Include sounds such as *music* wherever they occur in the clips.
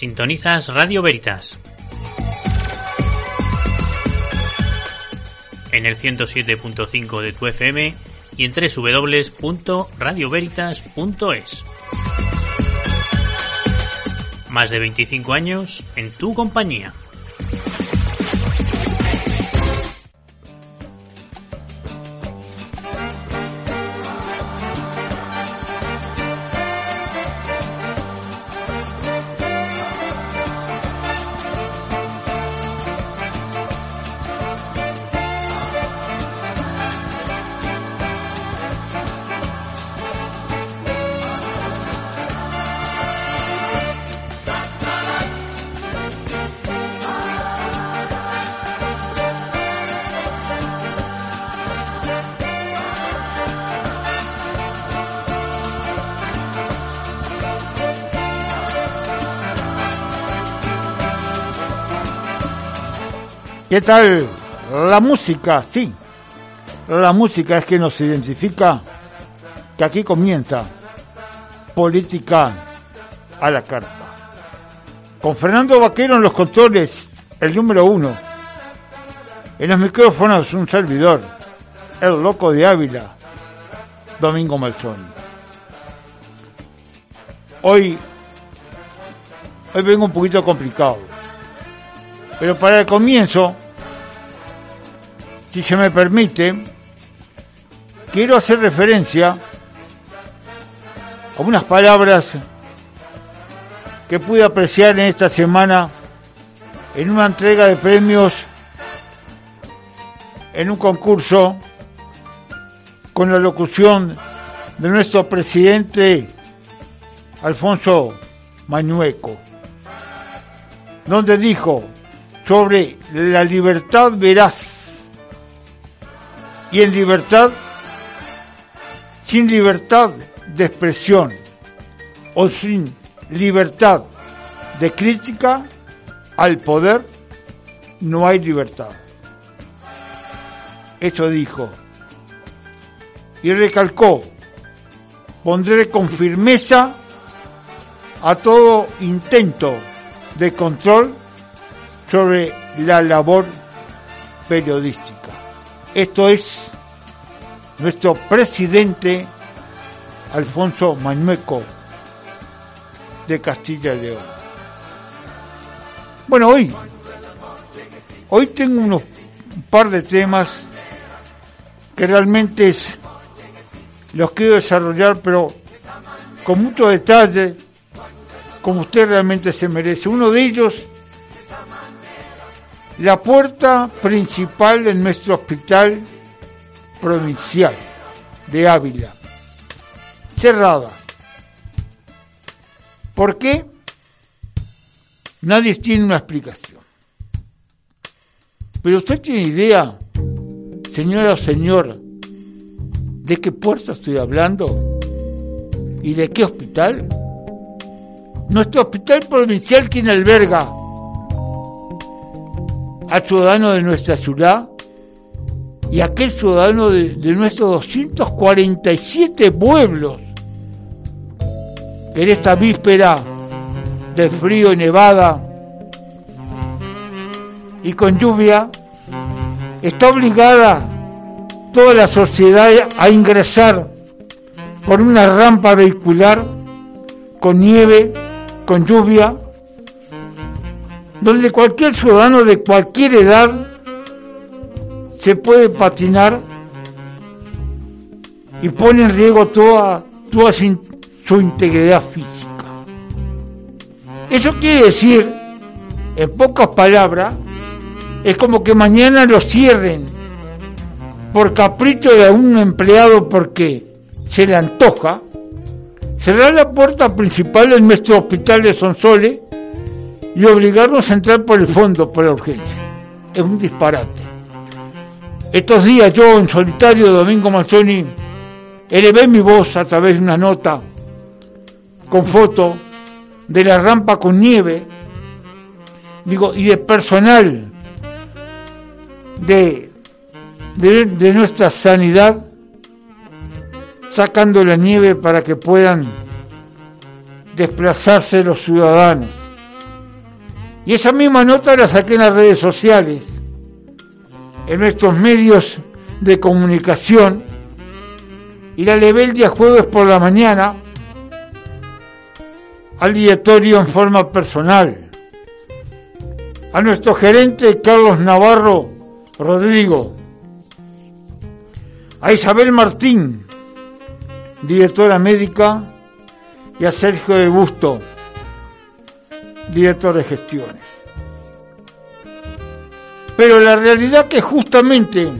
Sintonizas Radio Veritas. En el 107.5 de tu FM y en www.radioveritas.es. Más de 25 años en tu compañía. ¿Qué tal? La música, sí. La música es que nos identifica que aquí comienza política a la carta. Con Fernando Vaquero en los controles, el número uno. En los micrófonos, un servidor, el loco de Ávila, Domingo Malzón. Hoy, hoy vengo un poquito complicado pero para el comienzo, si se me permite, quiero hacer referencia a unas palabras que pude apreciar en esta semana en una entrega de premios en un concurso con la locución de nuestro presidente Alfonso Mañueco, donde dijo, sobre la libertad veraz. Y en libertad, sin libertad de expresión o sin libertad de crítica al poder, no hay libertad. Eso dijo. Y recalcó, pondré con firmeza a todo intento de control sobre la labor periodística. Esto es nuestro presidente Alfonso Mañueco de Castilla y León. Bueno, hoy, hoy tengo unos un par de temas que realmente los quiero desarrollar, pero con mucho detalle, como usted realmente se merece. Uno de ellos la puerta principal de nuestro hospital provincial de Ávila, cerrada. ¿Por qué? Nadie tiene una explicación. Pero usted tiene idea, señora o señor, de qué puerta estoy hablando y de qué hospital. Nuestro hospital provincial, quien alberga al ciudadano de nuestra ciudad y aquel ciudadano de, nuestros 247 pueblos que en esta víspera de frío y nevada y con lluvia está obligada toda la sociedad a ingresar por una rampa vehicular con nieve, con lluvia, donde cualquier ciudadano de cualquier edad se puede patinar y pone en riesgo toda, su, integridad física. Eso quiere decir, en pocas palabras, es como que mañana lo cierren por capricho de un empleado porque se le antoja, cerrar la puerta principal de nuestro hospital de Sonsole y obligarnos a entrar por el fondo, por la urgencia. Es un disparate. Estos días yo en solitario, Domingo Manzoni, elevé mi voz a través de una nota con foto de la rampa con nieve, digo, y de personal de, de nuestra sanidad sacando la nieve para que puedan desplazarse los ciudadanos Y esa misma nota la saqué en las redes sociales, en nuestros medios de comunicación, y la levé el día jueves por la mañana al directorio en forma personal, a nuestro gerente Carlos Navarro Rodrigo, a Isabel Martín, directora médica, y a Sergio de Busto, director de gestiones. Pero la realidad que justamente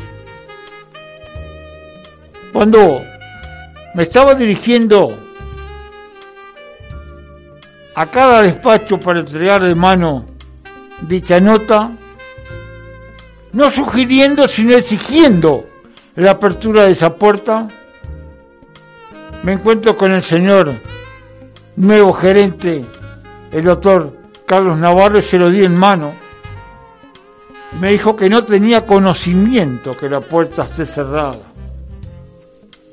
cuando me estaba dirigiendo a cada despacho para entregar de mano dicha nota, no sugiriendo sino exigiendo la apertura de esa puerta, me encuentro con el señor nuevo gerente, el doctor Carlos Navarro, y se lo di en mano. Me dijo que no tenía conocimiento que la puerta esté cerrada.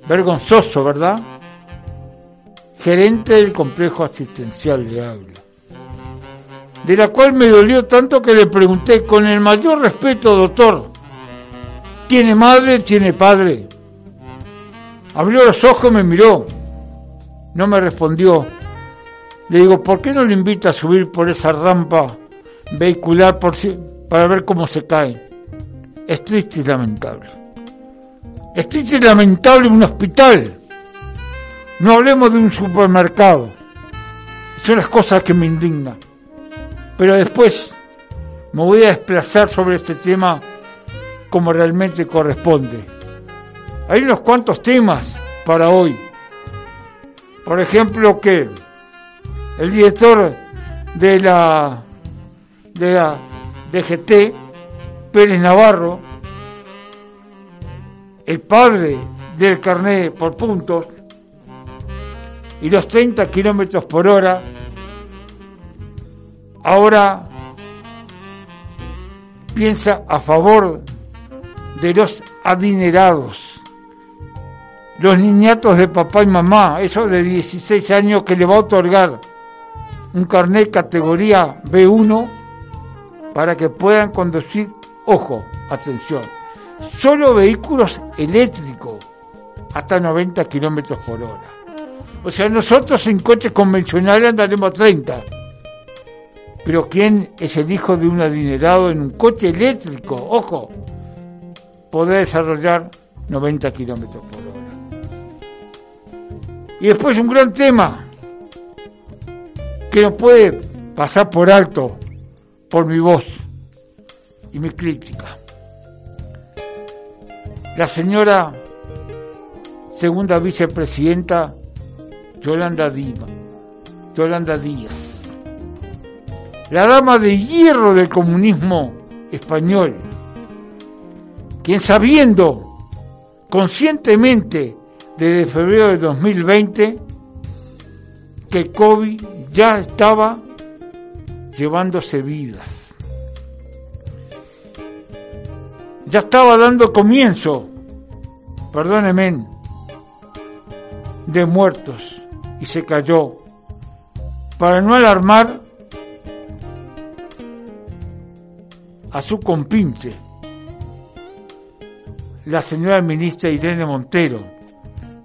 Vergonzoso, ¿verdad? Gerente del complejo asistencial de habla. De la cual me dolió tanto que le pregunté con el mayor respeto, doctor, ¿tiene madre, tiene padre? Abrió los ojos me miró. No me respondió. Le digo, ¿por qué no le invita a subir por esa rampa vehicular para ver cómo se cae? Es triste y lamentable. Es triste y lamentable un hospital. No hablemos de un supermercado. Son las cosas que me indignan. Pero después me voy a desplazar sobre este tema como realmente corresponde. Hay unos cuantos temas para hoy. Por ejemplo, que el director de la, de la DGT, Pérez Navarro, el padre del carnet por puntos y los 30 kilómetros por hora, ahora piensa a favor de los adinerados. Los niñatos de papá y mamá, esos de 16 años que le va a otorgar un carnet categoría B1 para que puedan conducir, ojo, atención, solo vehículos eléctricos hasta 90 kilómetros por hora. O sea, nosotros en coches convencionales andaremos a 30. Pero ¿quién es el hijo de un adinerado en un coche eléctrico? Ojo, podrá desarrollar 90 kilómetros por hora. Y después un gran tema que no puede pasar por alto por mi voz y mi crítica. La señora segunda vicepresidenta Yolanda Díaz, Yolanda Díaz, la dama de hierro del comunismo español, quien sabiendo conscientemente desde febrero de 2020 que COVID ya estaba llevándose vidas. Ya estaba dando comienzo, perdónenme, de muertos y se cayó. Para no alarmar a su compinche, la señora ministra Irene Montero,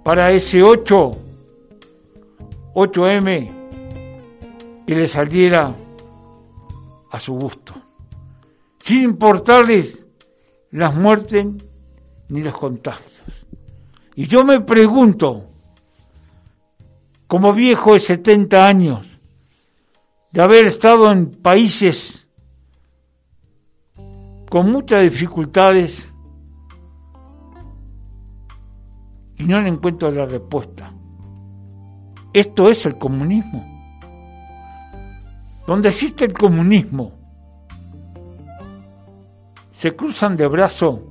para ese 8, 8M que le saliera a su gusto, sin importarles las muertes ni los contagios. Y yo me pregunto, como viejo de 70 años, de haber estado en países con muchas dificultades, y no le encuentro la respuesta. Esto es el comunismo. Donde existe el comunismo, se cruzan de brazo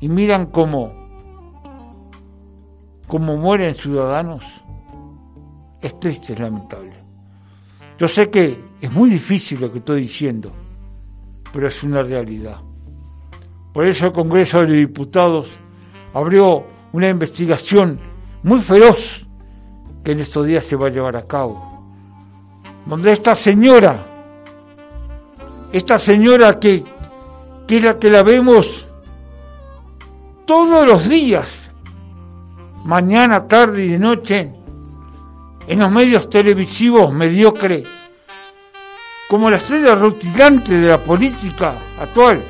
y miran cómo, mueren ciudadanos. Es triste, es lamentable. Yo sé que es muy difícil lo que estoy diciendo, pero es una realidad. Por eso el Congreso de Diputados abrió una investigación muy feroz que en estos días se va a llevar a cabo, donde esta señora esta señora que, que es la que la vemos todos los días, mañana, tarde y de noche, en los medios televisivos mediocres, como la estrella rutilante de la política actual.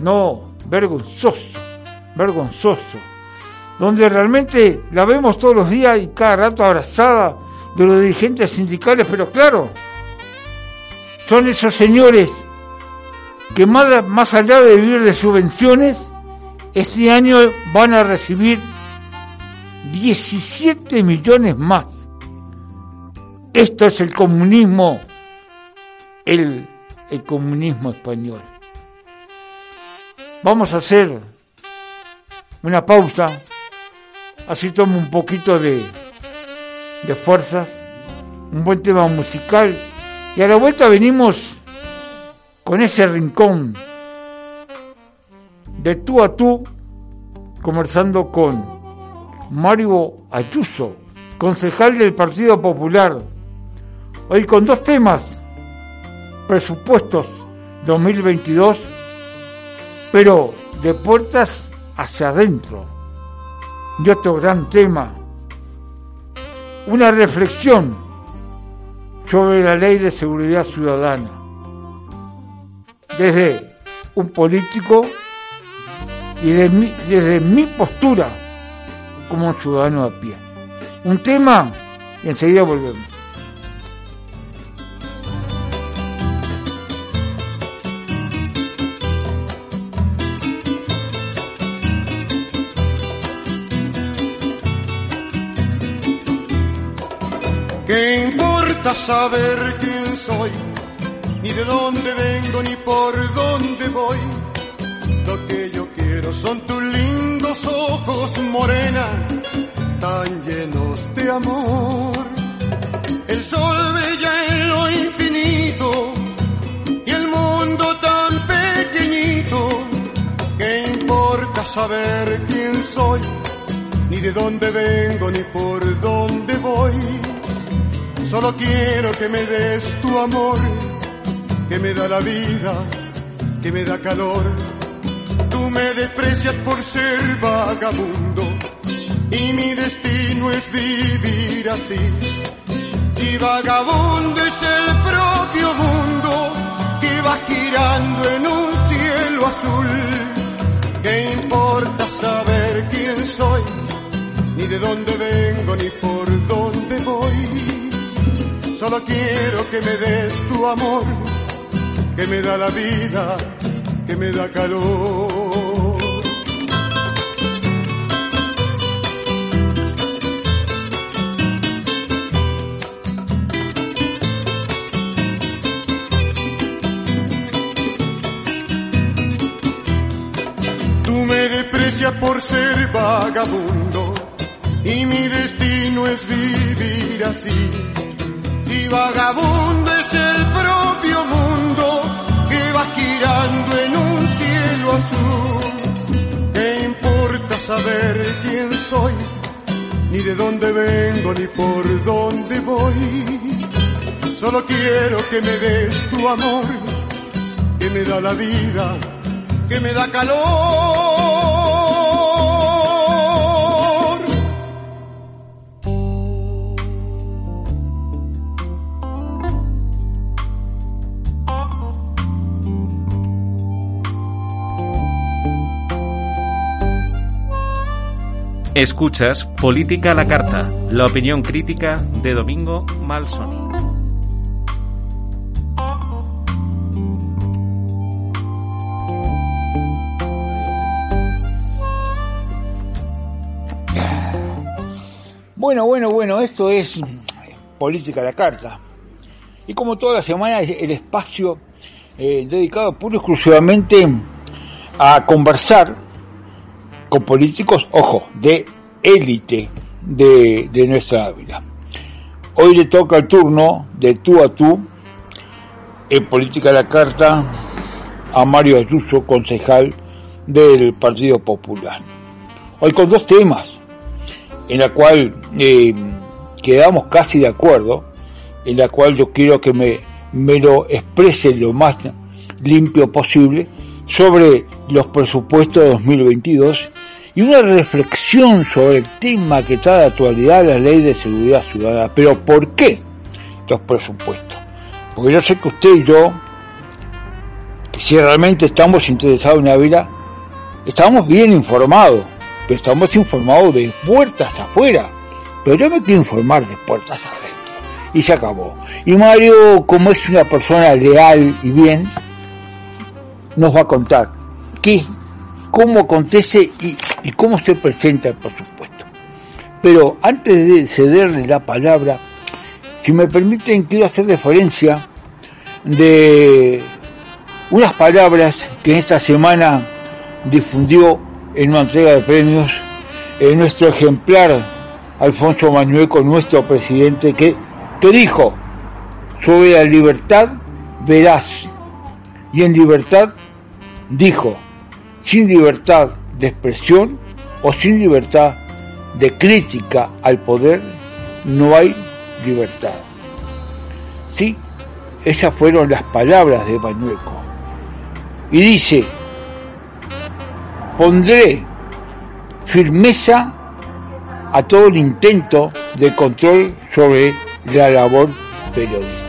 No, vergonzoso, vergonzoso. Donde realmente la vemos todos los días y cada rato abrazada de los dirigentes sindicales, pero claro, son esos señores que más, más allá de vivir de subvenciones, este año van a recibir 17 millones más. Esto es el comunismo, el, el comunismo español. Vamos a hacer una pausa, así tomo un poquito de, de fuerzas, un buen tema musical y a la vuelta venimos con ese rincón de tú a tú, conversando con Mario Ayuso, concejal del Partido Popular. Hoy con dos temas, presupuestos 2022, pero de puertas hacia adentro. Y otro gran tema, una reflexión sobre la ley de seguridad ciudadana. Desde un político y desde mi, postura como ciudadano a pie. Un tema y enseguida volvemos. Saber quién soy? Ni de dónde vengo, ni por dónde voy. Lo que yo quiero son tus lindos ojos, morena, tan llenos de amor. El sol brilla en lo infinito y el mundo tan pequeñito. ¿Qué importa saber quién soy? Ni de dónde vengo, ni por dónde voy Solo quiero que me des tu amor, que me da la vida, que me da calor. Tú me desprecias por ser vagabundo y mi destino es vivir así. Y vagabundo es el propio mundo que va girando en un cielo azul. ¿Qué importa saber quién soy? Ni de dónde vengo, ni por Solo quiero que me des tu amor, que me da la vida, que me da calor. De dónde vengo, ni por dónde voy. Solo quiero que me des tu amor, que me da la vida, que me da calor. Escuchas Política a la Carta, la opinión crítica de Domingo Malsoni. Bueno, bueno, bueno, esto es Política a la Carta. Y como toda la semana, el espacio eh, dedicado puro exclusivamente a conversar con políticos, ojo, de élite de, nuestra Ávila. Hoy le toca el turno de tú a tú en Política de la Carta a Mario Ayuso, concejal del Partido Popular. Hoy con dos temas en la cual eh, quedamos casi de acuerdo, en la cual yo quiero que me, me lo exprese lo más limpio posible sobre los presupuestos de 2022 y una reflexión sobre el tema que está de actualidad la ley de seguridad ciudadana. Pero ¿por qué los presupuestos? Porque yo sé que usted y yo, si realmente estamos interesados en la vida, estamos bien informados, pero estamos informados de puertas afuera. Pero yo me quiero informar de puertas adentro. Y se acabó. Y Mario, como es una persona leal y bien, nos va a contar qué, cómo acontece y, y cómo se presenta el presupuesto. Pero antes de cederle la palabra, si me permiten, quiero hacer referencia de unas palabras que esta semana difundió en una entrega de premios en nuestro ejemplar Alfonso Manuel con nuestro presidente que, que dijo sobre la libertad verás y en libertad dijo sin libertad de expresión o sin libertad de crítica al poder no hay libertad. Sí, esas fueron las palabras de Manueco. Y dice, pondré firmeza a todo el intento de control sobre la labor periodística.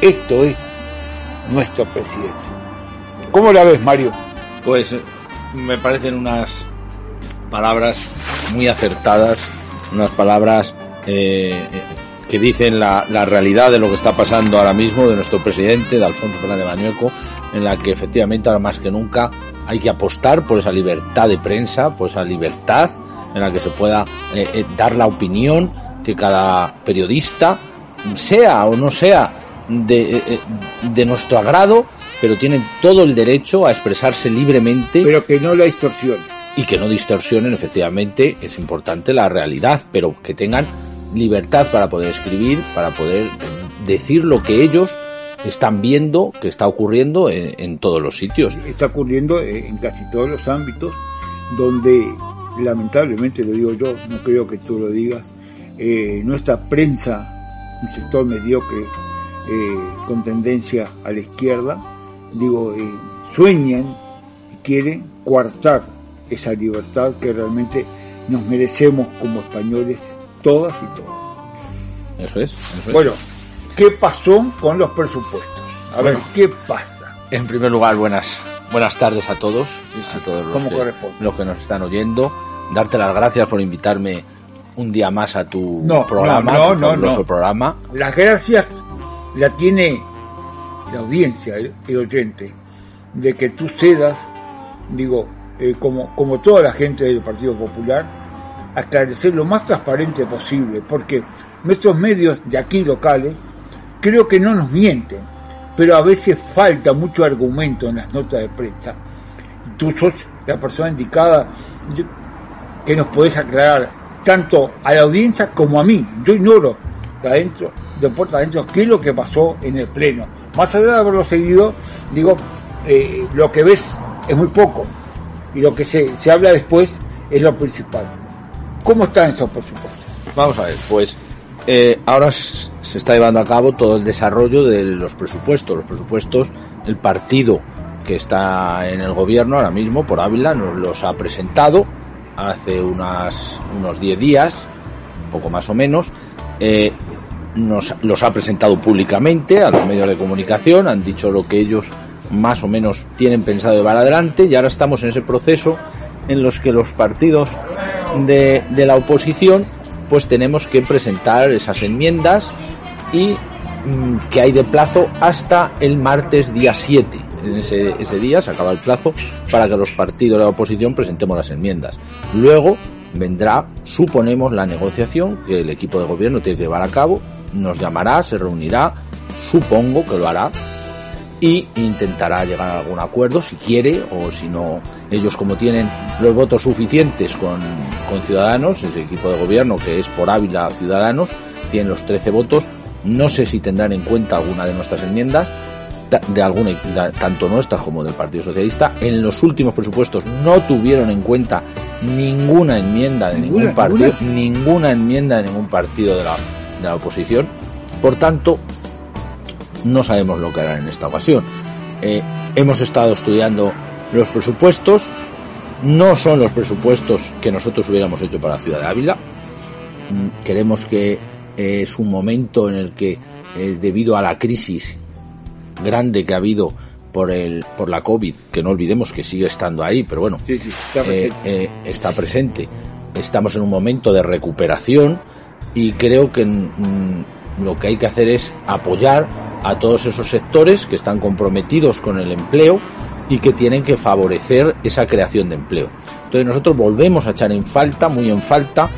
Esto es nuestro presidente. ¿Cómo la ves, Mario? Pues me parecen unas palabras muy acertadas, unas palabras eh, que dicen la, la, realidad de lo que está pasando ahora mismo de nuestro presidente, de Alfonso Fernández Mañueco, en la que efectivamente ahora más que nunca hay que apostar por esa libertad de prensa, por esa libertad en la que se pueda eh, eh, dar la opinión que cada periodista, sea o no sea de, de nuestro agrado, pero tienen todo el derecho a expresarse libremente. Pero que no la distorsionen. Y que no distorsionen, efectivamente, es importante la realidad, pero que tengan libertad para poder escribir, para poder decir lo que ellos están viendo que está ocurriendo en, en, todos los sitios. Está ocurriendo en casi todos los ámbitos donde, lamentablemente lo digo yo, no creo que tú lo digas, eh, nuestra prensa, un sector mediocre eh, con tendencia a la izquierda, digo, eh, sueñan y quieren coartar esa libertad que realmente nos merecemos como españoles todas y todos. Eso es. Eso es. Bueno, ¿qué pasó con los presupuestos? A bueno, ver, ¿qué pasa? En primer lugar, buenas buenas tardes a todos, a todos los que, los que, nos están oyendo. Darte las gracias por invitarme un día más a tu no, programa, no, tu no, no, programa. Las gracias la tiene la audiencia, el, el oyente, de que tú cedas, digo, eh, como, como toda la gente del Partido Popular, a esclarecer lo más transparente posible, porque nuestros medios de aquí locales creo que no nos mienten, pero a veces falta mucho argumento en las notas de prensa. Tú sos la persona indicada que nos podés aclarar tanto a la audiencia como a mí. Yo ignoro de adentro, de puerta adentro, qué es lo que pasó en el pleno. Más allá de haberlo seguido, digo, eh, lo que ves es muy poco y lo que se, se habla después es lo principal. ¿Cómo están esos presupuestos? Vamos a ver, pues eh, ahora se está llevando a cabo todo el desarrollo de los presupuestos. Los presupuestos, el partido que está en el gobierno ahora mismo, por Ávila, nos los ha presentado hace unos 10 días, poco más o menos. Eh, nos los ha presentado públicamente a los medios de comunicación, han dicho lo que ellos más o menos tienen pensado llevar adelante y ahora estamos en ese proceso en los que los partidos de, de la oposición pues tenemos que presentar esas enmiendas y mmm, que hay de plazo hasta el martes día 7. En ese, ese día se acaba el plazo para que los partidos de la oposición presentemos las enmiendas. Luego vendrá, suponemos, la negociación que el equipo de gobierno tiene que llevar a cabo, nos llamará, se reunirá, supongo que lo hará, y intentará llegar a algún acuerdo si quiere o si no ellos como tienen los votos suficientes con, con Ciudadanos ese equipo de gobierno que es por Ávila Ciudadanos tienen los 13 votos no sé si tendrán en cuenta alguna de nuestras enmiendas de alguna tanto nuestras como del Partido Socialista en los últimos presupuestos no tuvieron en cuenta ninguna enmienda de ningún ¿Ninguna, partido ninguna? ninguna enmienda de ningún partido de la, de la oposición por tanto no sabemos lo que harán en esta ocasión. Eh, hemos estado estudiando los presupuestos, no son los presupuestos que nosotros hubiéramos hecho para la ciudad de Ávila. Mm, Queremos que eh, es un momento en el que, eh, debido a la crisis grande que ha habido por el por la COVID, que no olvidemos que sigue estando ahí, pero bueno, Sí, sí, está presente. está presente. Estamos en un momento de recuperación y creo que mm, lo que hay que hacer es apoyar a todos esos sectores que están comprometidos con el empleo y que tienen que favorecer esa creación de empleo. Entonces nosotros volvemos a echar en falta, muy en falta,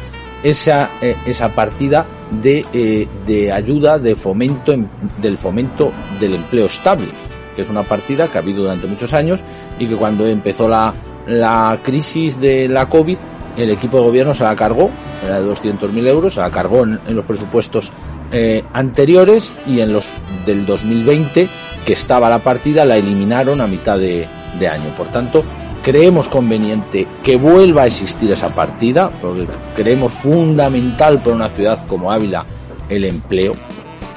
esa, eh, esa partida de, eh, de ayuda de fomento del fomento del empleo estable, que es una partida que ha habido durante muchos años y que cuando empezó la, la crisis de la COVID, el equipo de gobierno se la cargó, era de 200.000 euros, se la cargó en, en los presupuestos eh, anteriores y en los del 2020, que estaba la partida, la eliminaron a mitad de, de año. Por tanto, creemos conveniente que vuelva a existir esa partida, porque creemos fundamental para una ciudad como Ávila el empleo,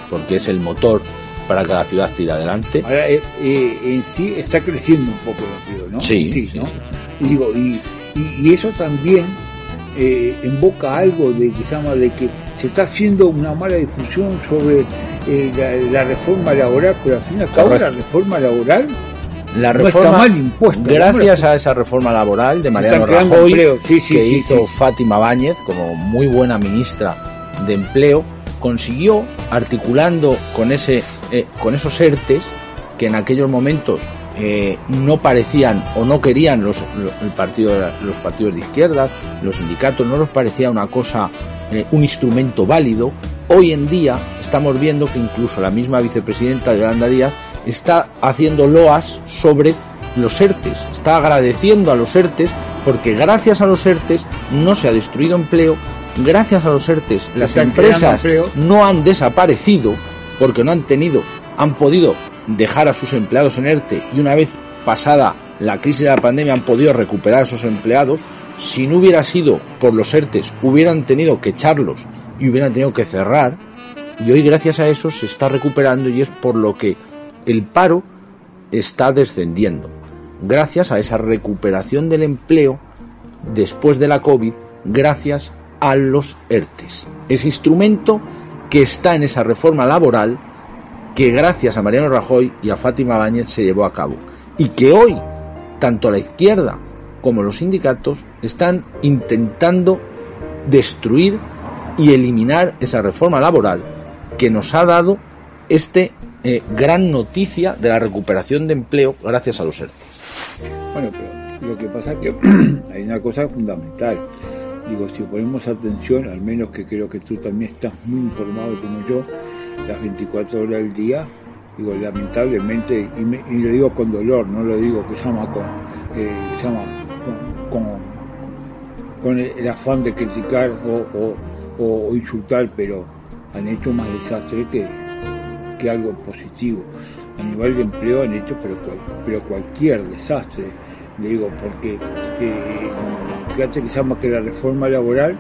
porque es el motor para que la ciudad tire adelante. Ahora, eh, eh, en sí está creciendo un poco el empleo, ¿no? Sí, sí, ¿no? sí, Y digo, y, y, y eso también eh, invoca algo de que llama de que se está haciendo una mala difusión sobre eh, la, la reforma laboral, pero al fin y al cabo la reforma laboral La No está mal impuesta, gracias a esa reforma laboral de Mariano Rajoy, empleo, sí, sí, que sí, hizo. Fátima Báñez como muy buena ministra de empleo, consiguió articulando con ese, eh, con esos ERTES que en aquellos momentos eh, no parecían o no querían los, lo- el partido, los partidos de izquierdas, los sindicatos, no les parecía una cosa, eh, un instrumento válido. Hoy en día estamos viendo que incluso la misma vicepresidenta Yolanda Díaz está haciendo loas sobre los ERTES, está agradeciendo a los ERTES porque gracias a los ERTES no se ha destruido empleo, gracias a los ERTES las empresas no han desaparecido porque no han tenido, han podido dejar a sus empleados en ERTE y una vez pasada la crisis de la pandemia han podido recuperar a esos empleados. Si no hubiera sido por los ERTES, hubieran tenido que echarlos y hubieran tenido que cerrar. Y hoy gracias a eso se está recuperando y es por lo que el paro está descendiendo. Gracias a esa recuperación del empleo después de la COVID, gracias a los ERTES. Ese instrumento que está en esa reforma laboral que gracias a Mariano Rajoy y a Fátima Báñez se llevó a cabo. Y que hoy, tanto la izquierda como los sindicatos están intentando destruir y eliminar esa reforma laboral que nos ha dado este eh, gran noticia de la recuperación de empleo gracias a los ERTES. Bueno, pero lo que pasa es que *clears throat* hay una cosa fundamental. Digo, si ponemos atención, al menos que creo que tú también estás muy informado como yo, las 24 horas del día, digo, lamentablemente, y, me- y lo digo con dolor, no lo digo que llama con, eh, con, con, el, afán de criticar o, o- insultar, pero han hecho más desastre que, que algo positivo. A nivel de empleo han hecho pero, cual- pero cualquier desastre, digo, porque eh, fíjate que llama que la reforma laboral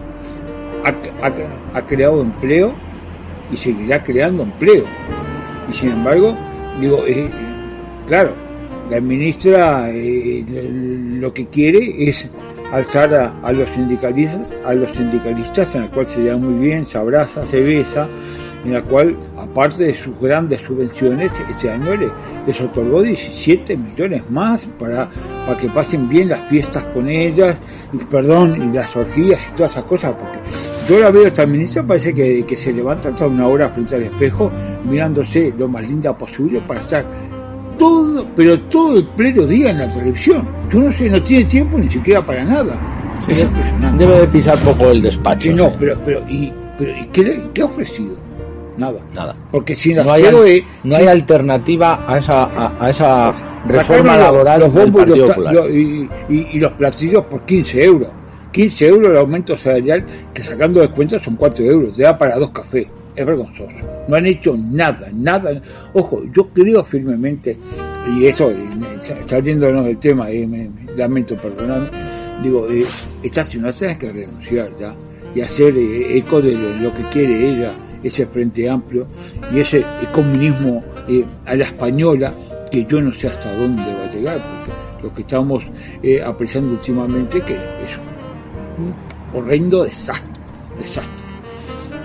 ha- ha creado empleo y seguirá creando empleo. Y sin embargo, digo, eh, claro, la ministra eh, lo que quiere es alzar a, los sindicalistas, a los sindicalistas, en la cual se lleva muy bien, se abraza, se besa, en la cual, aparte de sus grandes subvenciones, este año le, les otorgó 17 millones más para, para que pasen bien las fiestas con ellas, y, perdón, y las orgías y todas esas cosas, porque yo la veo esta ministra, parece que, que se levanta toda una hora frente al espejo, mirándose lo más linda posible para estar todo, pero todo el pleno día en la televisión. Yo no sé, no tiene tiempo ni siquiera para nada. es impresionante. Debe de pisar poco el despacho. Sí, no, pero, pero, ¿y, pero, ¿y qué, qué ha ofrecido? Nada. Nada. Porque si No hay, eh, no hay alternativa a esa, a, a esa reforma los- laboral los del bombos y los, y, y- y platillos por 15 euros. 15 euros el aumento salarial, que sacando de cuenta son 4 euros, te da para dos cafés. Es vergonzoso. No han hecho nada, nada. Ojo, yo creo firmemente, y eso, eh, saliéndonos del tema, eh, me, me lamento, perdonadme, digo, eh, esta ciudad tiene que renunciar ya y hacer eh, eco de lo, lo que quiere ella, ese frente amplio y ese eh, comunismo eh, a la española, que yo no sé hasta dónde va a llegar, porque lo que estamos eh, apreciando últimamente que es un horrendo desastre, desastre.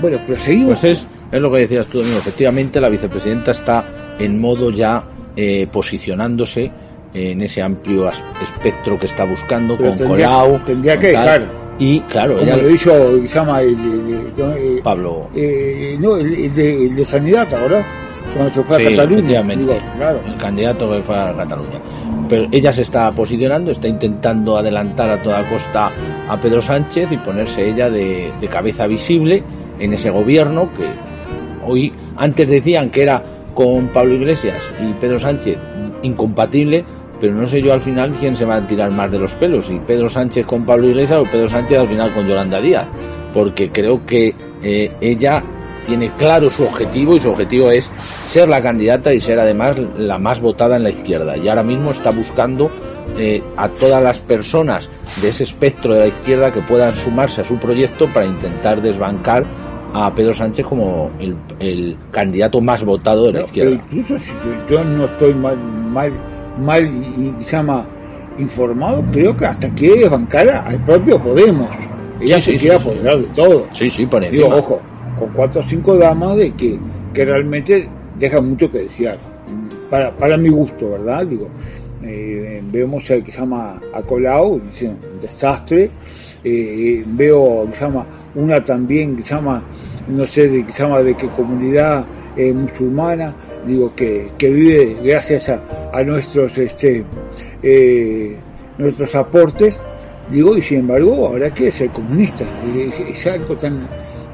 Bueno, pero seguimos. Pues es, es lo que decías tú, Domingo. Efectivamente, la vicepresidenta está en modo ya eh, posicionándose en ese amplio espectro que está buscando Pero con tendría- Colau. tendría que tal. Y claro, como ella, lo hizo, se llama el, el- el- eh, Pablo, eh, no, el, de, el de Sanidad, ¿te acordás? Cuando se fue Sí, a Cataluña. Digo, claro. el candidato que fue a Cataluña. Pero ella se está posicionando, está intentando adelantar a toda costa a Pedro Sánchez y ponerse ella de, de cabeza visible en ese gobierno que hoy antes decían que era con Pablo Iglesias y Pedro Sánchez incompatible, pero no sé yo al final quién se va a tirar más de los pelos, si Pedro Sánchez con Pablo Iglesias o Pedro Sánchez al final con Yolanda Díaz, porque creo que eh, ella tiene claro su objetivo y su objetivo es ser la candidata y ser además la más votada en la izquierda. Y ahora mismo está buscando eh, a todas las personas de ese espectro de la izquierda que puedan sumarse a su proyecto para intentar desbancar a Pedro Sánchez como el, el candidato más votado de la No, pero izquierda. incluso si yo, yo no estoy mal, mal, mal y, y se llama informado, creo que hasta quiere bancar al propio Podemos. Ella Sí, se sí, quiere sí, apoderar de todo. Sí, sí, por Digo, encima. ojo, con cuatro o cinco damas de que, que realmente dejan mucho que desear. Para, para mi gusto, ¿verdad? Digo, eh, vemos al que se llama a Colau, dice un desastre. Eh, veo que se llama una también que se llama, no sé, de que se llama de qué comunidad eh, musulmana, digo, que, que vive gracias a, a nuestros, este, eh, nuestros aportes, digo, y sin embargo ahora quiere ser comunista. Es, es algo tan,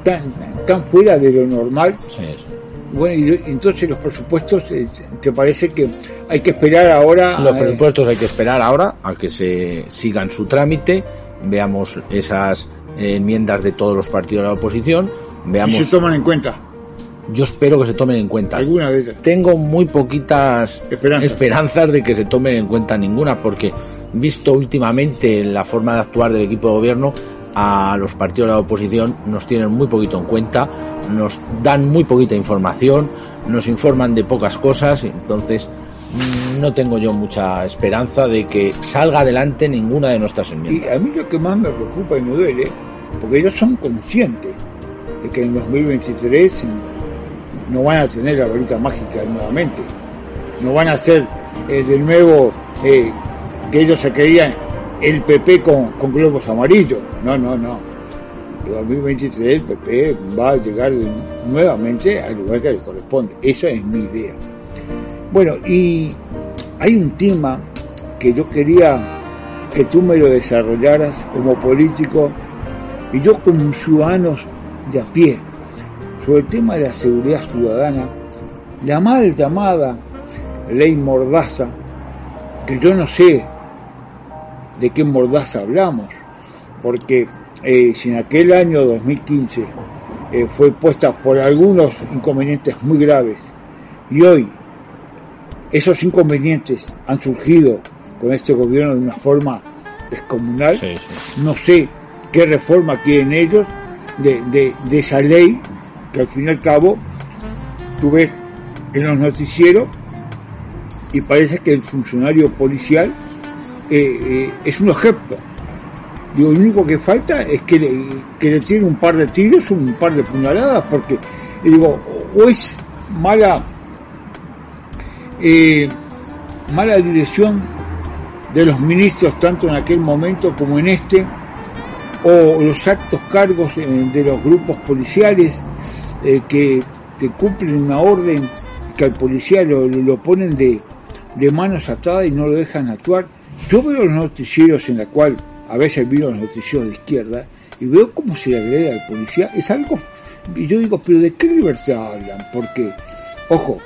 tan, tan fuera de lo normal. Sí, sí. Bueno, y entonces los presupuestos, eh, ¿te parece que hay que esperar ahora? Los eh, presupuestos hay que esperar ahora a que se sigan su trámite, veamos esas eh, enmiendas de todos los partidos de la oposición, y veamos. se toman en cuenta Yo espero que se tomen en cuenta. alguna vez. Tengo muy poquitas Esperanzas. esperanzas de que se tomen en cuenta ninguna, porque visto últimamente la forma de actuar del equipo de gobierno, a los partidos de la oposición nos tienen muy poquito en cuenta, nos dan muy poquita información, nos informan de pocas cosas, entonces mm, no tengo yo mucha esperanza de que salga adelante ninguna de nuestras Y enmiendas. a mí lo que más me preocupa y me duele, porque ellos son conscientes de que en 2023 no van a tener la varita mágica nuevamente. No van a ser eh, de nuevo eh, que ellos se creían el PP con, con globos amarillos. No, no, no. En 2023 el PP va a llegar nuevamente al lugar que le corresponde. Esa es mi idea. Bueno, y hay un tema que yo quería que tú me lo desarrollaras como político y yo como ciudadano de a pie sobre el tema de la seguridad ciudadana, la mal llamada ley Mordaza, que yo no sé de qué Mordaza hablamos, porque eh, si en aquel año 2015 eh, fue puesta por algunos inconvenientes muy graves y hoy esos inconvenientes han surgido con este gobierno de una forma descomunal, Sí, sí. no sé qué reforma quieren ellos de, de, de esa ley que al fin y al cabo tú ves en los noticieros y parece que el funcionario policial eh, eh, es un ejemplo. Digo, lo único que falta es que le, que le tiren un par de tiros, un par de puñaladas, porque digo, o es mala eh, mala dirección de los ministros tanto en aquel momento como en este o los actos cargos de los grupos policiales eh, que, que cumplen una orden que al policía lo, lo- ponen de, de manos atadas y no lo dejan actuar. Yo veo los noticieros en la cual a veces veo los noticieros de izquierda y veo cómo se le agrede al policía. Es algo, y yo digo, pero ¿de qué libertad hablan? Porque, ojo,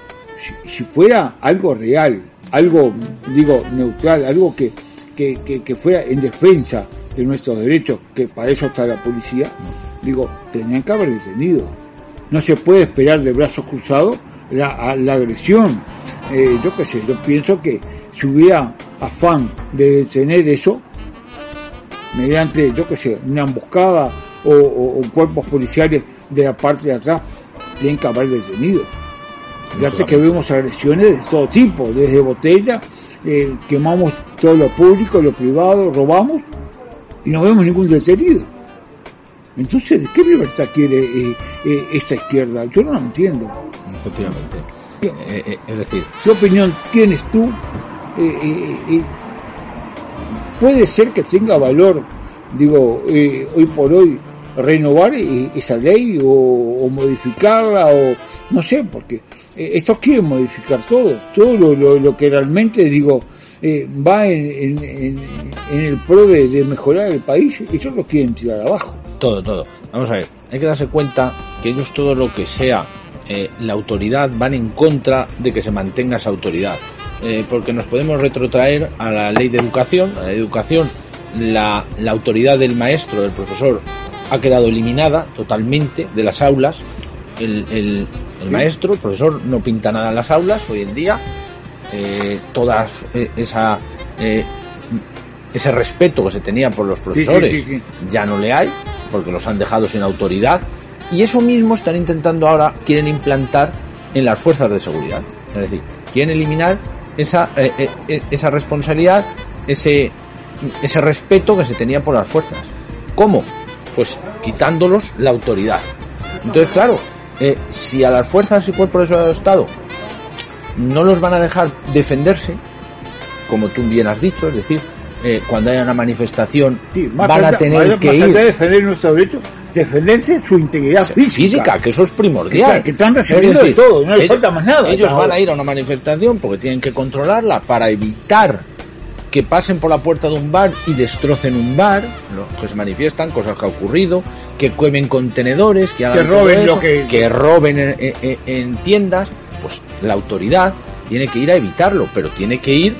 si, si fuera algo real, algo, digo, neutral, algo que, que, que, que fuera en defensa de nuestros derechos, que para eso está la policía, digo, tenían que haber detenido. No se puede esperar de brazos cruzados la, a- la agresión. Eh, yo qué sé, yo pienso que si hubiera afán de detener eso, mediante, yo qué sé, una emboscada o, o- o cuerpos policiales de la parte de atrás, tienen que haber detenido. Fíjate que vemos agresiones de todo tipo, desde botella, eh, quemamos todo lo público, lo privado, robamos y no vemos ningún detenido. Entonces, ¿de qué libertad quiere eh, eh, esta izquierda? Yo no lo entiendo. Efectivamente. Eh, es decir, ¿Qué opinión tienes tú? Puede ser que tenga valor, digo, hoy por hoy, renovar esa ley o, o modificarla o no sé, porque estos quieren modificar todo, todo lo, lo- lo que realmente, digo, eh, va en, en- en- en el pro de, de mejorar el país, ellos lo quieren tirar abajo. Todo, todo. Vamos a ver, hay que darse cuenta que ellos todo lo que sea eh, la autoridad van en contra de que se mantenga esa autoridad. Eh, porque nos podemos retrotraer a la ley de educación. A la ley de educación, la, la autoridad del maestro, del profesor, ha quedado eliminada totalmente de las aulas. El, el- el maestro, el profesor, no pinta nada en las aulas hoy en día. Eh, toda esa ese respeto que se tenía por los profesores sí, sí. ya no le hay porque los han dejado sin autoridad y eso mismo están intentando ahora quieren implantar en las fuerzas de seguridad. Es decir quieren eliminar esa eh, eh, eh, esa responsabilidad ese ese respeto que se tenía por las fuerzas. Cómo pues quitándolos la autoridad. Entonces claro si a las fuerzas y cuerpos de estado no los van a dejar defenderse como tú bien has dicho es decir eh, cuando haya una manifestación Sí, van a tener más- que más ir de defender nuestros derechos, defenderse su integridad física. física, que eso es primordial. Que- que están recibiendo de todo, no les falta más nada. Ellos van a ir a una manifestación porque tienen que controlarla para evitar que pasen por la puerta de un bar y destrocen un bar, lo que se manifiestan, cosas que ha ocurrido, que quemen contenedores, que hagan Que roben eso, lo que- roben en, en- en tiendas, pues la autoridad tiene que ir a evitarlo, pero tiene que ir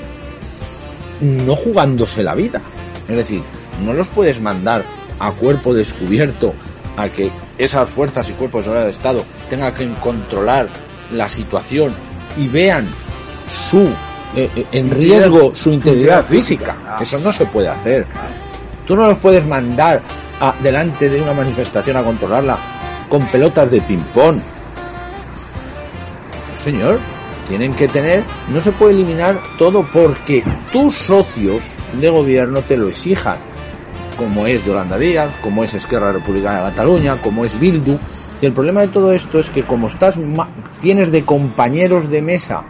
no jugándose la vida. Es decir, no los puedes mandar a cuerpo descubierto a que esas fuerzas y cuerpos de seguridad del Estado tengan que controlar la situación y vean su eh, eh, en riesgo su integridad física. física. Eso no se puede hacer. Tú no los puedes mandar a, delante de una manifestación a controlarla con pelotas de ping-pong. No, señor, tienen que tener, no se puede eliminar todo porque tus socios de gobierno te lo exijan, como es Yolanda Díaz, como es Esquerra Republicana de Cataluña, como es Bildu. Si el problema de todo esto es que como estás tienes de compañeros de mesa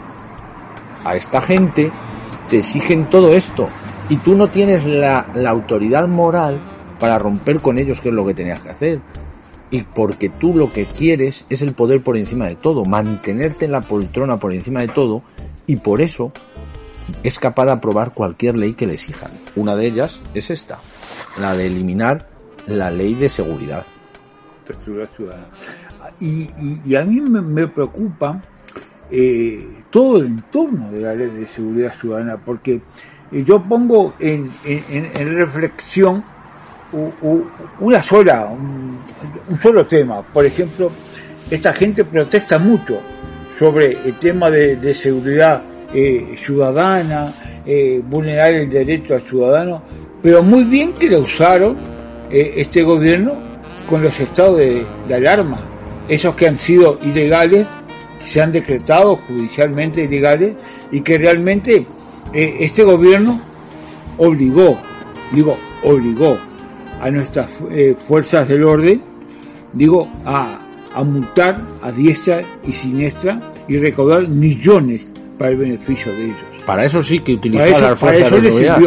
a esta gente, te exigen todo esto y tú no tienes la, la autoridad moral para romper con ellos, que es lo que tenías que hacer. Y porque tú lo que quieres es el poder por encima de todo, mantenerte en la poltrona por encima de todo, y por eso es capaz de aprobar cualquier ley que le exijan. Una de ellas es esta, la de eliminar la ley de seguridad. Y, y- y a mí me, preocupa eh, todo el entorno de la ley de seguridad ciudadana, porque eh, yo pongo en, reflexión una sola, un, solo tema. Por ejemplo, esta gente protesta mucho sobre el tema de, seguridad eh, ciudadana, eh, vulnerar el derecho al ciudadano, pero muy bien que lo usaron eh, este gobierno con los estados de, de alarma, esos que han sido ilegales, que se han decretado judicialmente ilegales y que realmente este gobierno obligó, digo, obligó a nuestras eh, fuerzas del orden, digo, a, a multar a diestra y siniestra y recaudar millones para el beneficio de ellos. Para eso sí que utilizar las fuerzas de seguridad.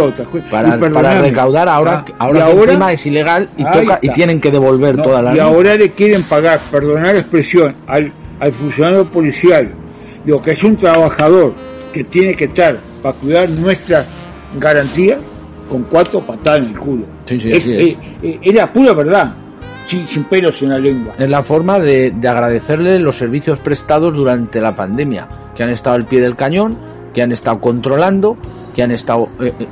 Para, para recaudar ahora, ah, ahora que ahora- encima es ilegal y, toca, y tienen que devolver No, toda la y ahora le quieren pagar, perdonar la expresión, al, al funcionario policial, digo que es un trabajador que tiene que estar para cuidar nuestras garantías con cuatro patadas en el culo. Sí, sí, es, eh, eh, es la pura verdad, sin, sin pelos en la lengua. Es la forma de, de agradecerle los servicios prestados durante la pandemia, que han estado al pie del cañón, que han estado controlando, que han estado eh, eh,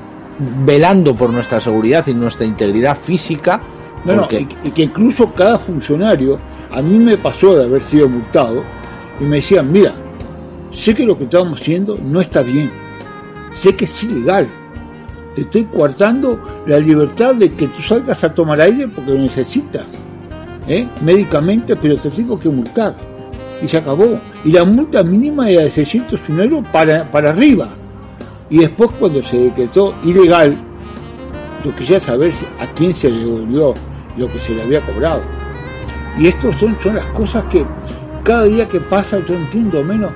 velando por nuestra seguridad y nuestra integridad física. No, no, porque- y, y que incluso cada funcionario, a mí me pasó de haber sido multado, y me decían, mira, sé que lo que estamos haciendo no está bien, sé que es ilegal, te estoy coartando la libertad de que tú salgas a tomar aire porque lo necesitas, ¿eh? médicamente, pero te tengo que multar. y se acabó. Y la multa mínima era de 601 euros para, para arriba. Y después cuando se decretó ilegal, yo quisiera saber a quién se le devolvió lo que se le había cobrado. Y estas son, son las cosas que cada día que pasa yo entiendo menos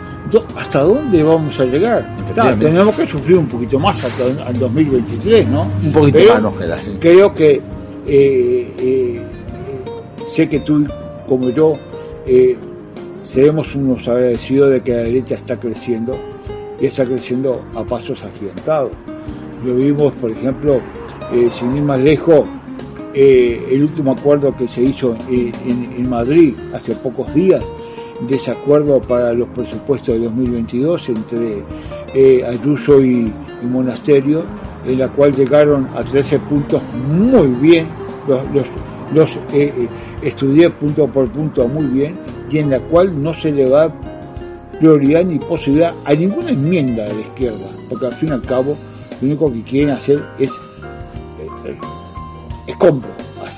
hasta dónde vamos a llegar. tenemos que sufrir un poquito más hasta el 2023, ¿no? Un poquito más nos queda, sí. Creo que eh, eh, sé que tú, como yo, eh, seremos unos agradecidos de que la derecha está creciendo y está creciendo a pasos agigantados. Lo vimos, por ejemplo, sin ir más lejos, el último acuerdo que se hizo en Madrid hace pocos días desacuerdo para los presupuestos de 2022 entre eh, Ayuso y, Monasterio, en la cual llegaron a 13 puntos muy bien, los, los, eh, eh, estudié punto por punto muy bien, y en la cual no se le da prioridad ni posibilidad a ninguna enmienda de la izquierda, porque al fin y al cabo lo único que quieren hacer es escombro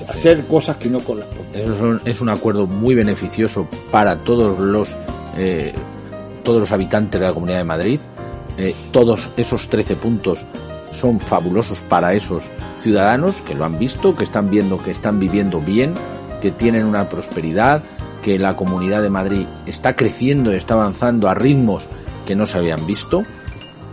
hacer cosas que no corresponden. Eso es un acuerdo muy beneficioso para todos los eh, todos los habitantes de la Comunidad de Madrid. Eh, todos esos 13 puntos son fabulosos para esos ciudadanos que lo han visto, que están viendo que están viviendo bien, que tienen una prosperidad, que la Comunidad de Madrid está creciendo y está avanzando a ritmos que no se habían visto.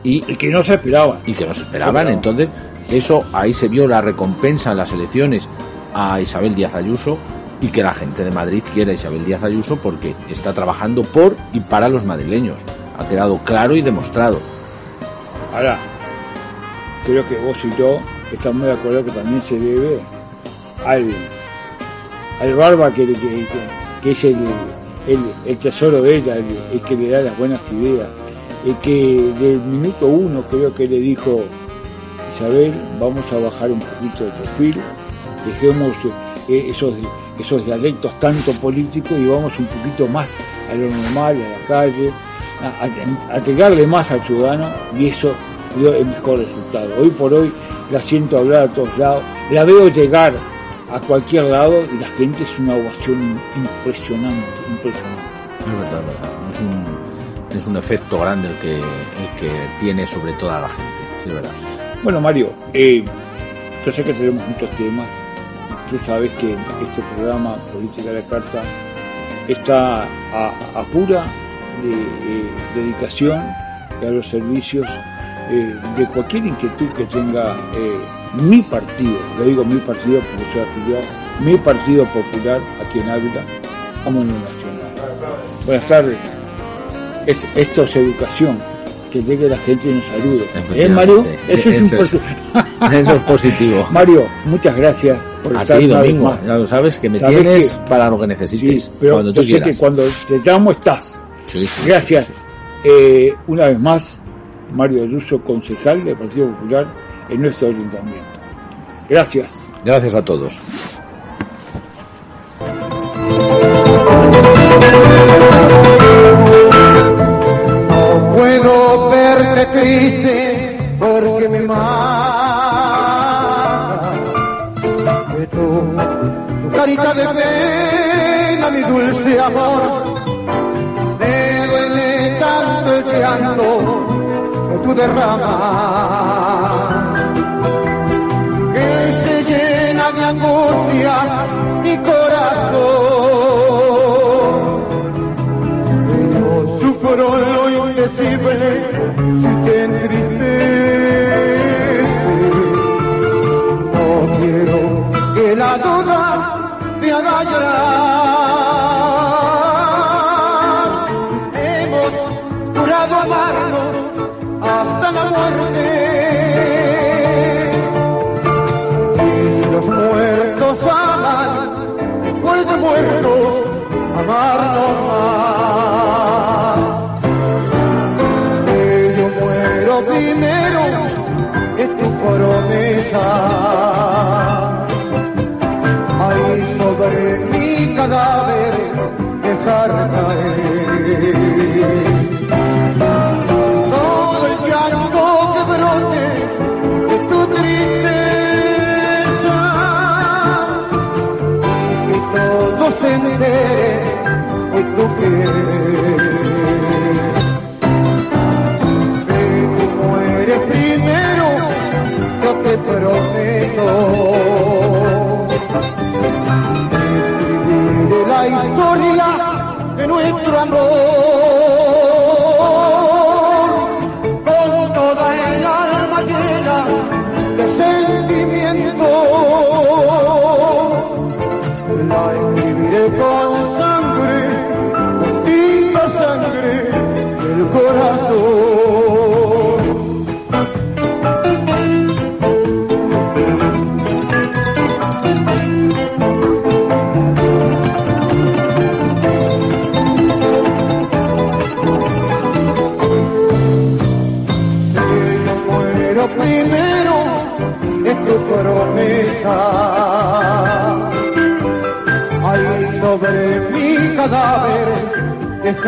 Y, que no se esperaban. Y que no se esperaban. Entonces, eso ahí se vio la recompensa en las elecciones a Isabel Díaz Ayuso y que la gente de Madrid quiere a Isabel Díaz Ayuso porque está trabajando por y para los madrileños. Ha quedado claro y demostrado. Ahora, creo que vos y yo estamos de acuerdo que también se debe al, al barba que, que, es el, el, tesoro de ella, el, que le da las buenas ideas, el que del minuto uno creo que le dijo Isabel, vamos a bajar un poquito de perfil, dejemos eh, esos, esos dialectos tanto políticos y vamos un poquito más a lo normal, a la calle, a, a, más al ciudadano y eso dio el mejor resultado. Hoy por hoy la siento hablar a todos lados, la veo llegar a cualquier lado y la gente es una ovación impresionante, impresionante. Es verdad, verdad. Es un, es un efecto grande el que, el que tiene sobre toda la gente, es verdad. Bueno, Mario, eh, yo sé que tenemos muchos temas, tú sabes que este programa Política de la Carta está a, pura eh, dedicación a los servicios eh, de cualquier inquietud que tenga eh, mi partido, lo digo mi partido porque soy afiliado, mi partido popular aquí en Ávila, Amor Nacional. Buenas tardes. esto es educación, que llegue la gente y nos salude. ¿Eh, Mario? Eso, es, positivo. *laughs* Mario, muchas gracias por a ti, Domingo, ya lo sabes, que me tienes para lo que necesites, cuando tú quieras. que cuando te llamo estás. gracias. Eh, una vez más, Mario Ayuso, concejal del Partido Popular en nuestro ayuntamiento. Gracias. Gracias a todos.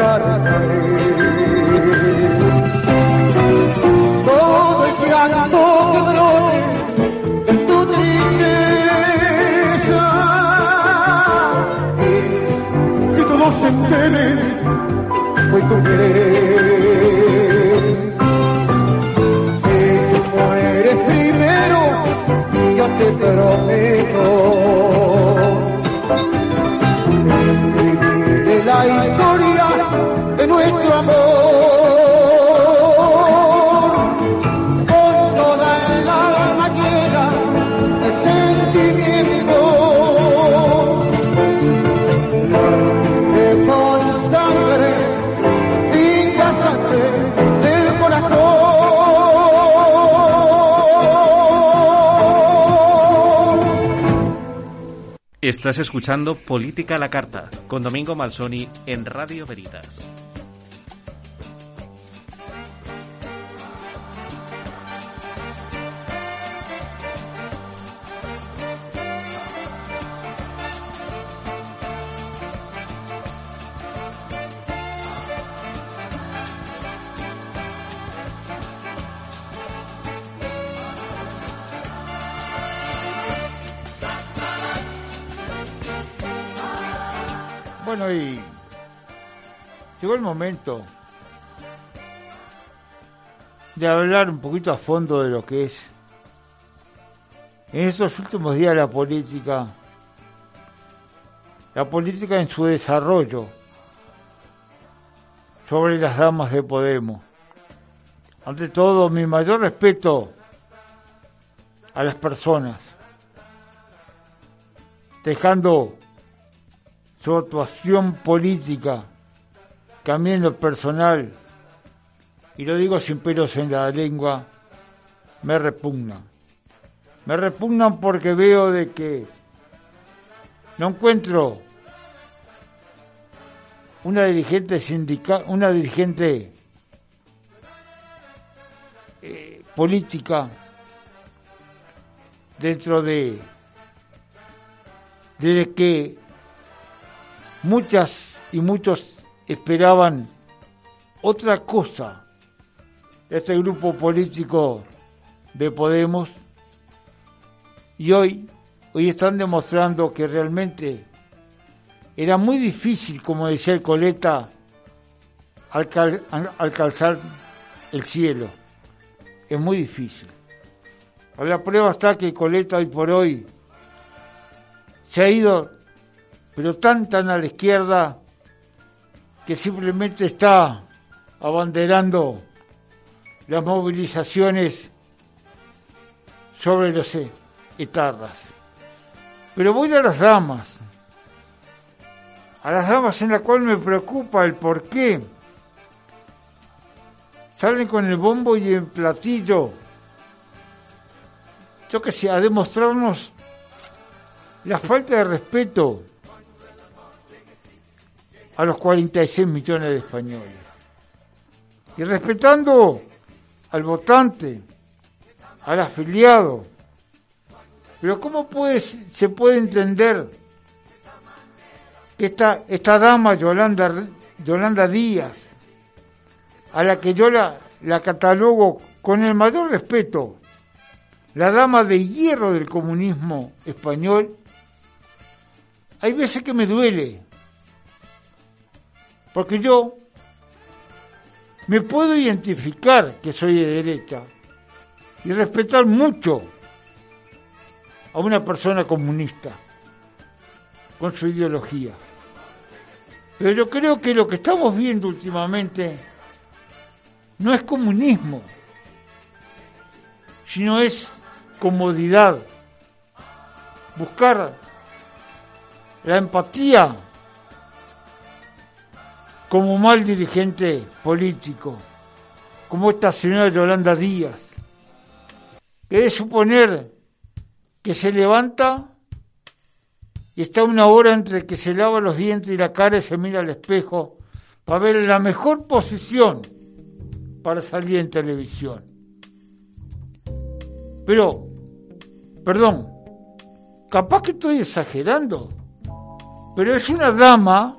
Caer todo el llanto que en tu tristeza que todos se enteren hoy tu querer. Si tú mueres primero, yo te prometo Estás escuchando Política a la Carta con Domingo Malsoni en Radio Veritas. Llegó el momento de hablar un poquito a fondo de lo que es en estos últimos días la política, la política en su desarrollo sobre las damas de Podemos. Ante todo, mi mayor respeto a las personas, dejando su actuación política, también lo personal, y lo digo sin pelos en la lengua, me repugnan. Me repugnan porque veo de que no encuentro una dirigente sindical, una dirigente eh, política dentro de, de que muchas y muchos esperaban otra cosa este grupo político de Podemos y hoy, hoy están demostrando que realmente era muy difícil, como decía el Coleta, alcanzar el cielo. Es muy difícil. La prueba está que Coleta hoy por hoy se ha ido pero tan tan a la izquierda que simplemente está abanderando las movilizaciones sobre los e- etarras. Pero voy a las damas, a las damas en la cual me preocupa el por qué salen con el bombo y el platillo, yo que sé, a demostrarnos la falta de respeto a los 46 millones de españoles. Y respetando al votante, al afiliado. Pero ¿cómo puede, se puede entender que esta, esta dama, Yolanda, Yolanda Díaz, a la que yo la, la catalogo con el mayor respeto, la dama de hierro del comunismo español, hay veces que me duele, porque yo me puedo identificar que soy de derecha y respetar mucho a una persona comunista con su ideología. Pero yo creo que lo que estamos viendo últimamente no es comunismo, sino es comodidad, buscar la empatía como mal dirigente político, como esta señora Yolanda Díaz, que es suponer que se levanta y está una hora entre que se lava los dientes y la cara y se mira al espejo para ver la mejor posición para salir en televisión. Pero, perdón, capaz que estoy exagerando, pero es una dama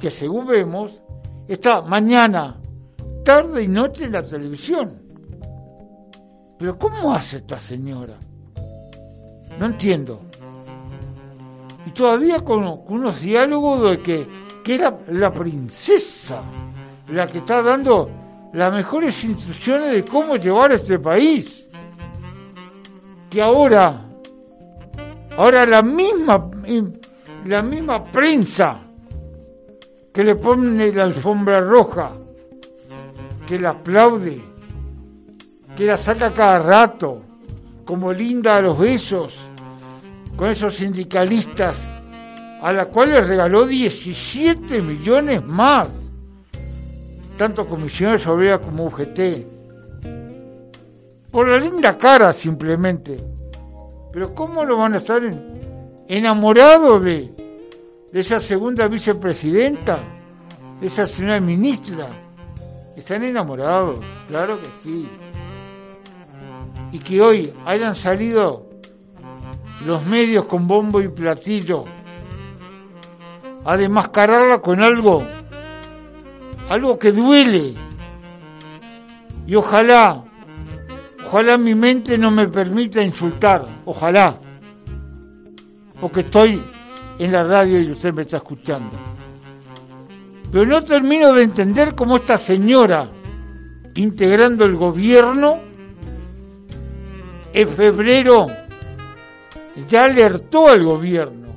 que según vemos está mañana, tarde y noche en la televisión. Pero ¿cómo hace esta señora? No entiendo. Y todavía con, unos diálogos de que, que era la princesa la que está dando las mejores instrucciones de cómo llevar este país. Que ahora, ahora la misma, la misma prensa que le pone la alfombra roja, que la aplaude, que la saca cada rato, como linda a los besos, con esos sindicalistas a la cual le regaló 17 millones más, tanto comisiones obreras como UGT, por la linda cara simplemente. Pero ¿cómo lo van a estar enamorados de, esa segunda vicepresidenta, de esa señora ministra? Están enamorados, claro que sí. Y que hoy hayan salido los medios con bombo y platillo a desmascararla con algo, algo que duele. Y ojalá, ojalá mi mente no me permita insultar, ojalá, porque estoy en la radio y usted me está escuchando. Pero no termino de entender cómo esta señora, integrando el gobierno, en febrero ya alertó al gobierno,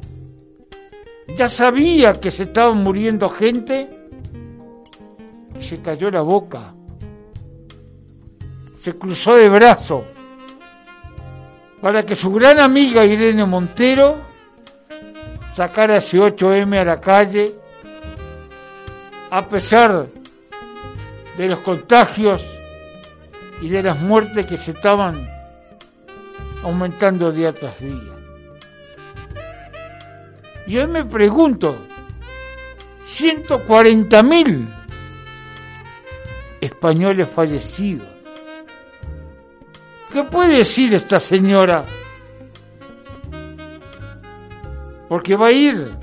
ya sabía que se estaba muriendo gente. Y se cayó la boca, se cruzó de brazo. Para que su gran amiga Irene Montero sacara ese 8M a la calle a pesar de los contagios y de las muertes que se estaban aumentando día tras día. Y hoy me pregunto, 140.000 españoles fallecidos. ¿Qué puede decir esta señora? Porque va a ir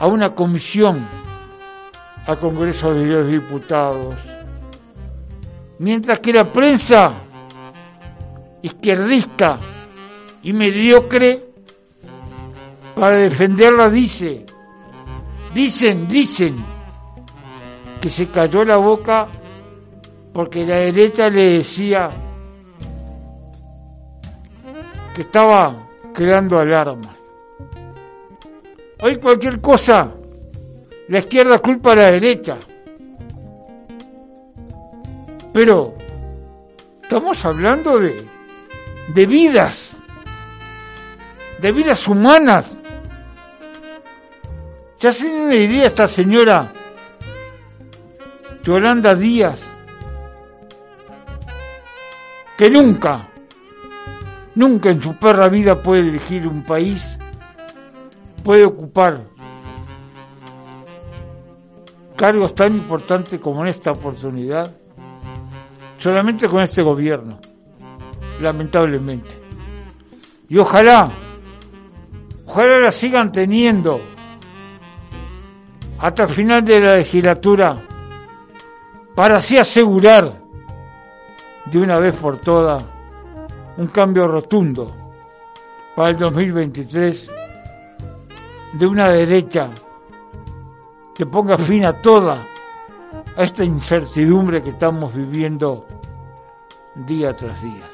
a una comisión al Congreso de los Diputados, mientras que la prensa izquierdista y mediocre para defenderla dice, dicen, dicen que se cayó la boca porque la derecha le decía que estaba creando alarmas. Hoy cualquier cosa, la izquierda culpa a la derecha. Pero estamos hablando de, de vidas, de vidas humanas ¿Se hacen una idea esta señora Yolanda Díaz? Que nunca, nunca en su perra vida puede dirigir un país, puede ocupar cargos tan importantes como en esta oportunidad, solamente con este gobierno, lamentablemente. Y ojalá, ojalá la sigan teniendo hasta el final de la legislatura para así asegurar de una vez por todas un cambio rotundo para el 2023 de una derecha que ponga fin a toda esta incertidumbre que estamos viviendo día tras día.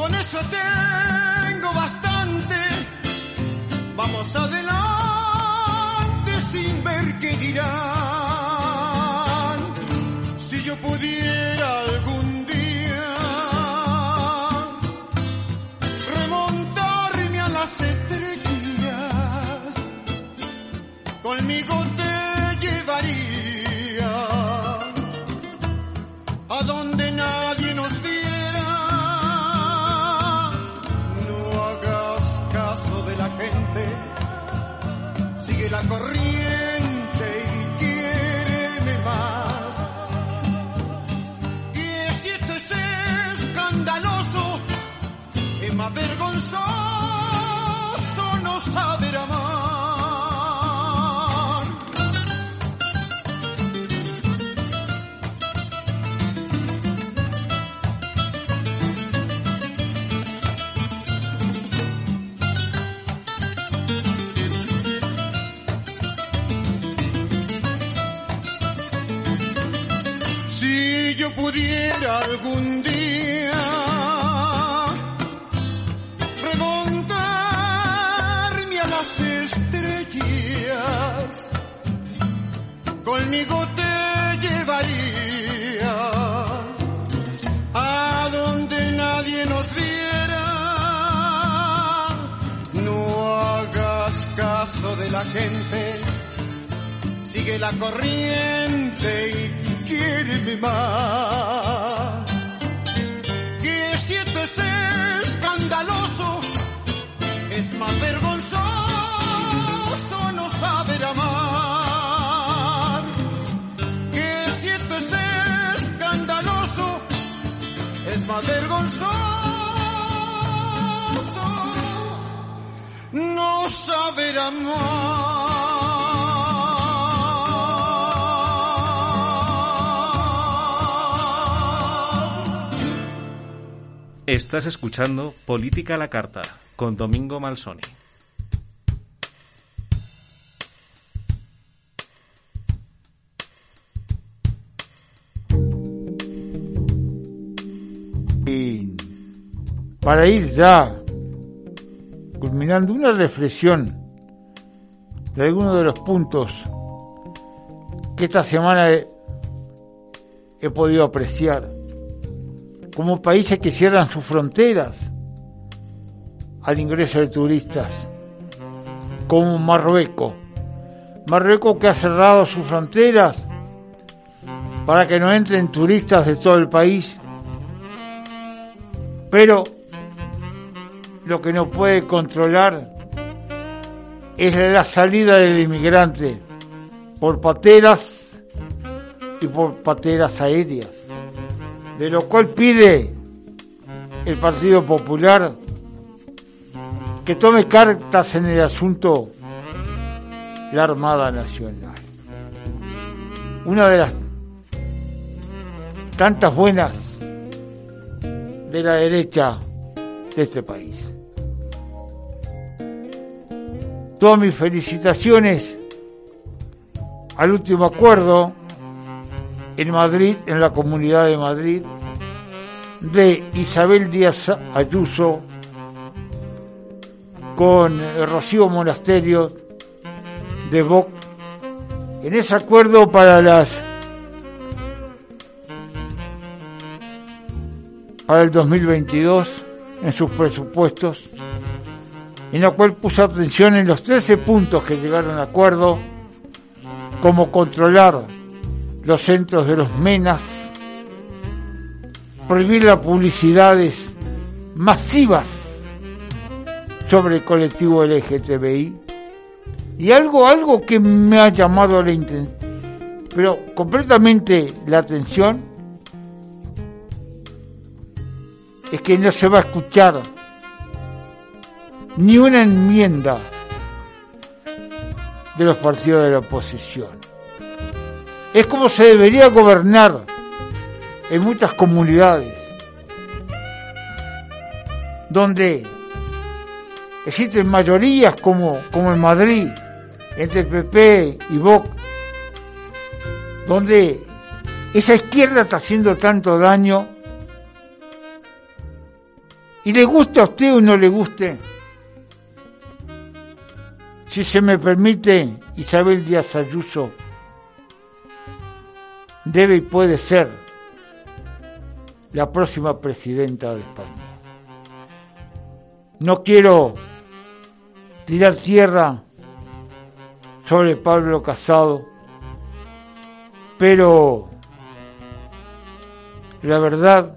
Con eso tengo bastante, vamos adelante sin ver qué dirán. Pudiera algún día remontarme a las estrellas, conmigo te llevaría a donde nadie nos viera. No hagas caso de la gente sigue la corriente y quiéreme más. Que si esto es escandaloso, es más vergonzoso no saber amar. Que si esto es escandaloso, es más vergonzoso no saber amar. Estás escuchando Política a la Carta con Domingo Malsoni. Y para ir ya culminando una reflexión de algunos de los puntos que esta semana he, he podido apreciar, como países que cierran sus fronteras al ingreso de turistas, como Marruecos. Marruecos que ha cerrado sus fronteras para que no entren turistas de todo el país, pero lo que no puede controlar es la salida del inmigrante por pateras y por pateras aéreas, de lo cual pide el Partido Popular que tome cartas en el asunto la Armada Nacional. Una de las tantas buenas de la derecha de este país. Todas mis felicitaciones al último acuerdo en Madrid, en la Comunidad de Madrid, de Isabel Díaz Ayuso con Rocío Monasterio de Vox en ese acuerdo para las para el 2022 en sus presupuestos en la cual puso atención en los 13 puntos que llegaron a acuerdo, como controlar los centros de los MENAS, prohibir las publicidades masivas sobre el colectivo LGTBI y algo algo que me ha llamado la pero completamente la atención es que no se va a escuchar ni una enmienda de los partidos de la oposición. Es como se debería gobernar en muchas comunidades donde existen mayorías como, como en Madrid, entre el PP y Vox, donde esa izquierda está haciendo tanto daño. Y le guste a usted o no le guste, si se me permite, Isabel Díaz Ayuso debe y puede ser la próxima presidenta de España. No quiero tirar tierra sobre Pablo Casado, pero la verdad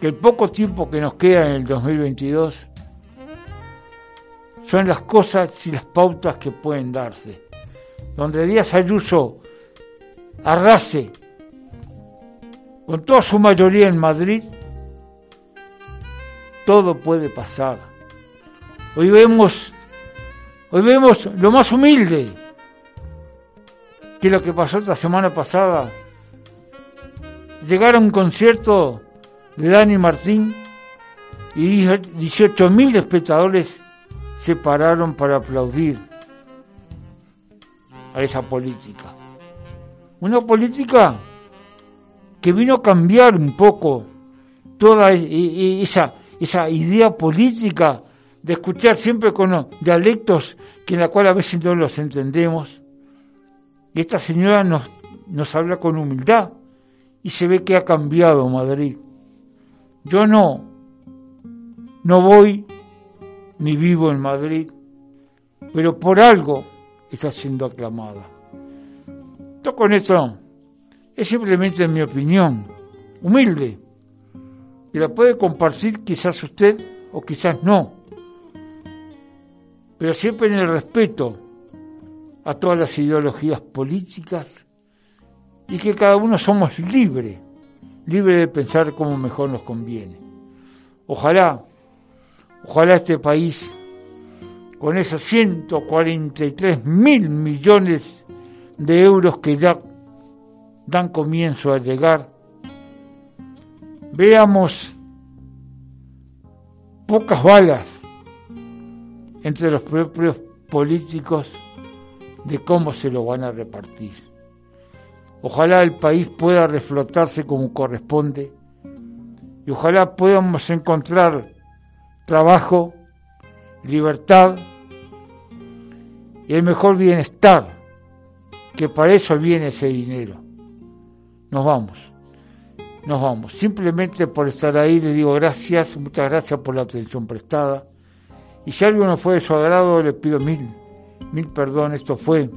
que el poco tiempo que nos queda en el 2022 son las cosas y las pautas que pueden darse. Donde Díaz Ayuso arrase con toda su mayoría en Madrid, todo puede pasar. Hoy vemos, hoy vemos lo más humilde que lo que pasó esta semana pasada. Llegar a un concierto de Dani Martín y 18.000 espectadores se pararon para aplaudir a esa política. Una política que vino a cambiar un poco toda e, e, esa, esa idea política de escuchar siempre con dialectos que en la cual a veces no los entendemos. Y esta señora nos, nos habla con humildad y se ve que ha cambiado Madrid. Yo no, no voy ni vivo en Madrid, pero por algo está siendo aclamada. Todo con esto. Es simplemente mi opinión, humilde, y la puede compartir quizás usted o quizás no, pero siempre en el respeto a todas las ideologías políticas y que cada uno somos libres libre de pensar como mejor nos conviene. Ojalá, ojalá este país, con esos 143 mil millones de euros que ya dan comienzo a llegar, veamos pocas balas entre los propios políticos de cómo se lo van a repartir. Ojalá el país pueda reflotarse como corresponde y ojalá podamos encontrar trabajo, libertad y el mejor bienestar, que para eso viene ese dinero. Nos vamos, nos vamos. Simplemente por estar ahí le digo gracias, muchas gracias por la atención prestada. Y si algo no fue de su agrado, le pido mil, mil perdón. Esto fue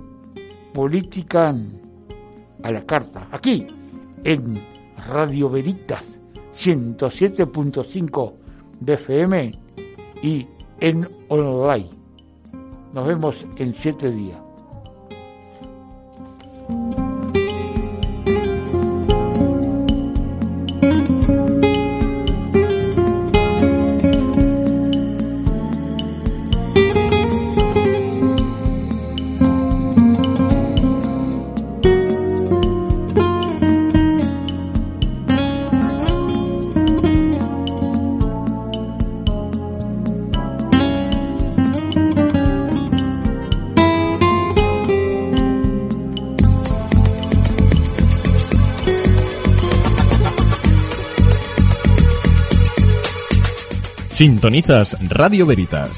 Política a la carta, aquí en Radio Veritas 107.5 de FM y en online. Nos vemos en siete días. Thank you. Sintonizas Radio Veritas.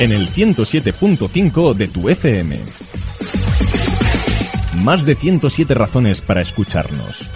En el 107.5 de tu FM. Más de 107 razones para escucharnos.